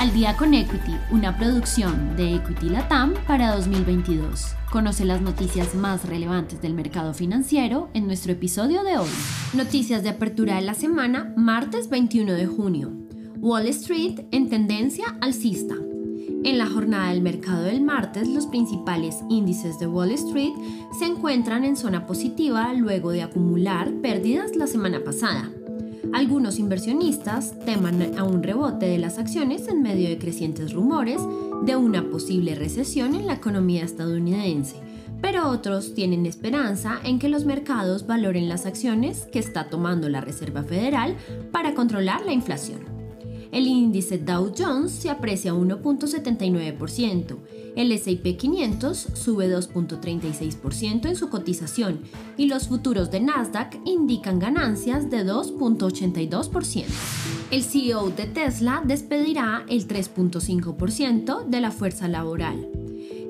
Al día con Equity, una producción de Equity Latam para 2022. Conoce las noticias más relevantes del mercado financiero en nuestro episodio de hoy. Noticias de apertura de la semana, martes 21 de junio. Wall Street en tendencia alcista. En la jornada del mercado del martes, los principales índices de Wall Street se encuentran en zona positiva luego de acumular pérdidas la semana pasada. Algunos inversionistas teman a un rebote de las acciones en medio de crecientes rumores de una posible recesión en la economía estadounidense, pero otros tienen esperanza en que los mercados valoren las acciones que está tomando la Reserva Federal para controlar la inflación. El índice Dow Jones se aprecia 1.79%, el S&P 500 sube 2.36% en su cotización y los futuros de Nasdaq indican ganancias de 2.82%. El CEO de Tesla despedirá el 3.5% de la fuerza laboral.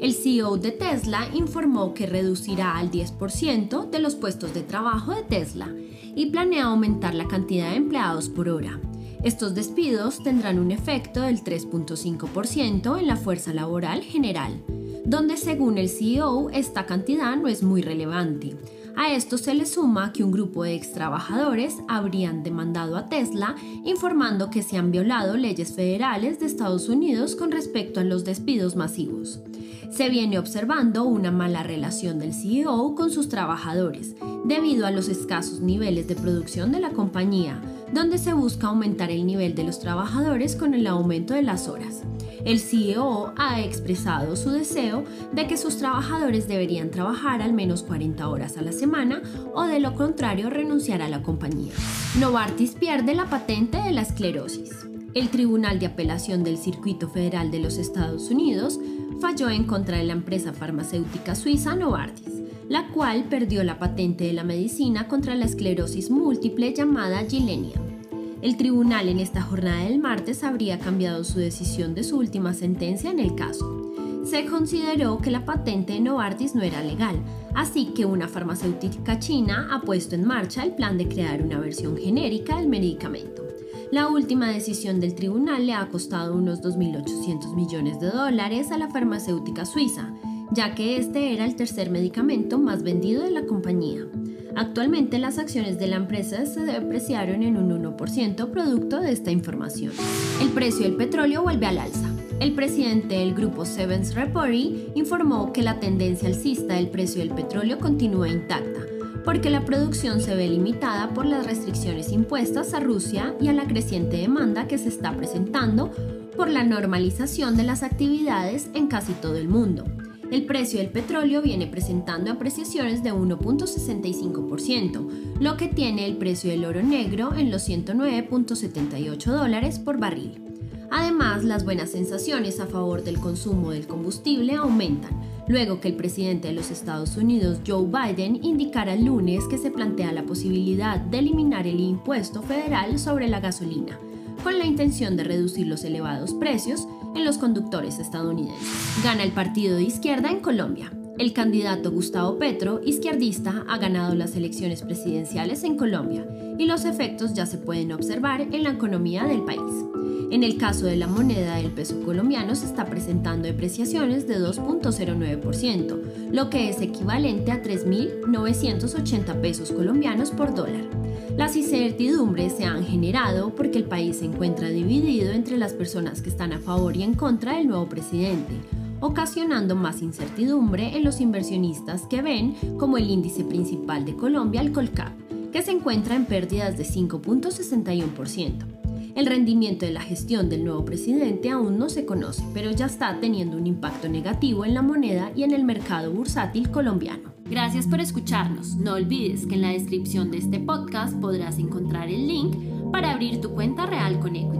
El CEO de Tesla informó que reducirá al 10% de los puestos de trabajo de Tesla y planea aumentar la cantidad de empleados por hora. Estos despidos tendrán un efecto del 3.5% en la fuerza laboral general, donde según el CEO esta cantidad no es muy relevante. A esto se le suma que un grupo de ex trabajadores habrían demandado a Tesla informando que se han violado leyes federales de Estados Unidos con respecto a los despidos masivos. Se viene observando una mala relación del CEO con sus trabajadores debido a los escasos niveles de producción de la compañía, donde se busca aumentar el nivel de los trabajadores con el aumento de las horas. El CEO ha expresado su deseo de que sus trabajadores deberían trabajar al menos 40 horas a la semana o de lo contrario renunciar a la compañía. Novartis pierde la patente de la esclerosis. El Tribunal de Apelación del Circuito Federal de los Estados Unidos falló en contra de la empresa farmacéutica suiza Novartis la cual perdió la patente de la medicina contra la esclerosis múltiple llamada Gilenia. El tribunal en esta jornada del martes habría cambiado su decisión de su última sentencia en el caso. Se consideró que la patente de Novartis no era legal, así que una farmacéutica china ha puesto en marcha el plan de crear una versión genérica del medicamento. La última decisión del tribunal le ha costado unos 2.800 millones de dólares a la farmacéutica suiza, ya que este era el tercer medicamento más vendido de la compañía. Actualmente las acciones de la empresa se depreciaron en un 1% producto de esta información. El precio del petróleo vuelve al alza. El presidente del grupo Sevens Reporting informó que la tendencia alcista del precio del petróleo continúa intacta, porque la producción se ve limitada por las restricciones impuestas a Rusia y a la creciente demanda que se está presentando por la normalización de las actividades en casi todo el mundo. El precio del petróleo viene presentando apreciaciones de 1.65%, lo que tiene el precio del oro negro en los 109.78 dólares por barril. Además, las buenas sensaciones a favor del consumo del combustible aumentan, luego que el presidente de los Estados Unidos, Joe Biden, indicara el lunes que se plantea la posibilidad de eliminar el impuesto federal sobre la gasolina, con la intención de reducir los elevados precios en los conductores estadounidenses. Gana el partido de izquierda en Colombia. El candidato Gustavo Petro, izquierdista, ha ganado las elecciones presidenciales en Colombia y los efectos ya se pueden observar en la economía del país. En el caso de la moneda del peso colombiano se está presentando depreciaciones de 2.09%, lo que es equivalente a 3.980 pesos colombianos por dólar. Las incertidumbres se han generado porque el país se encuentra dividido entre las personas que están a favor y en contra del nuevo presidente, ocasionando más incertidumbre en los inversionistas que ven como el índice principal de Colombia, el Colcap, que se encuentra en pérdidas de 5.61%. El rendimiento de la gestión del nuevo presidente aún no se conoce, pero ya está teniendo un impacto negativo en la moneda y en el mercado bursátil colombiano. Gracias por escucharnos. No olvides que en la descripción de este podcast podrás encontrar el link para abrir tu cuenta real con Equity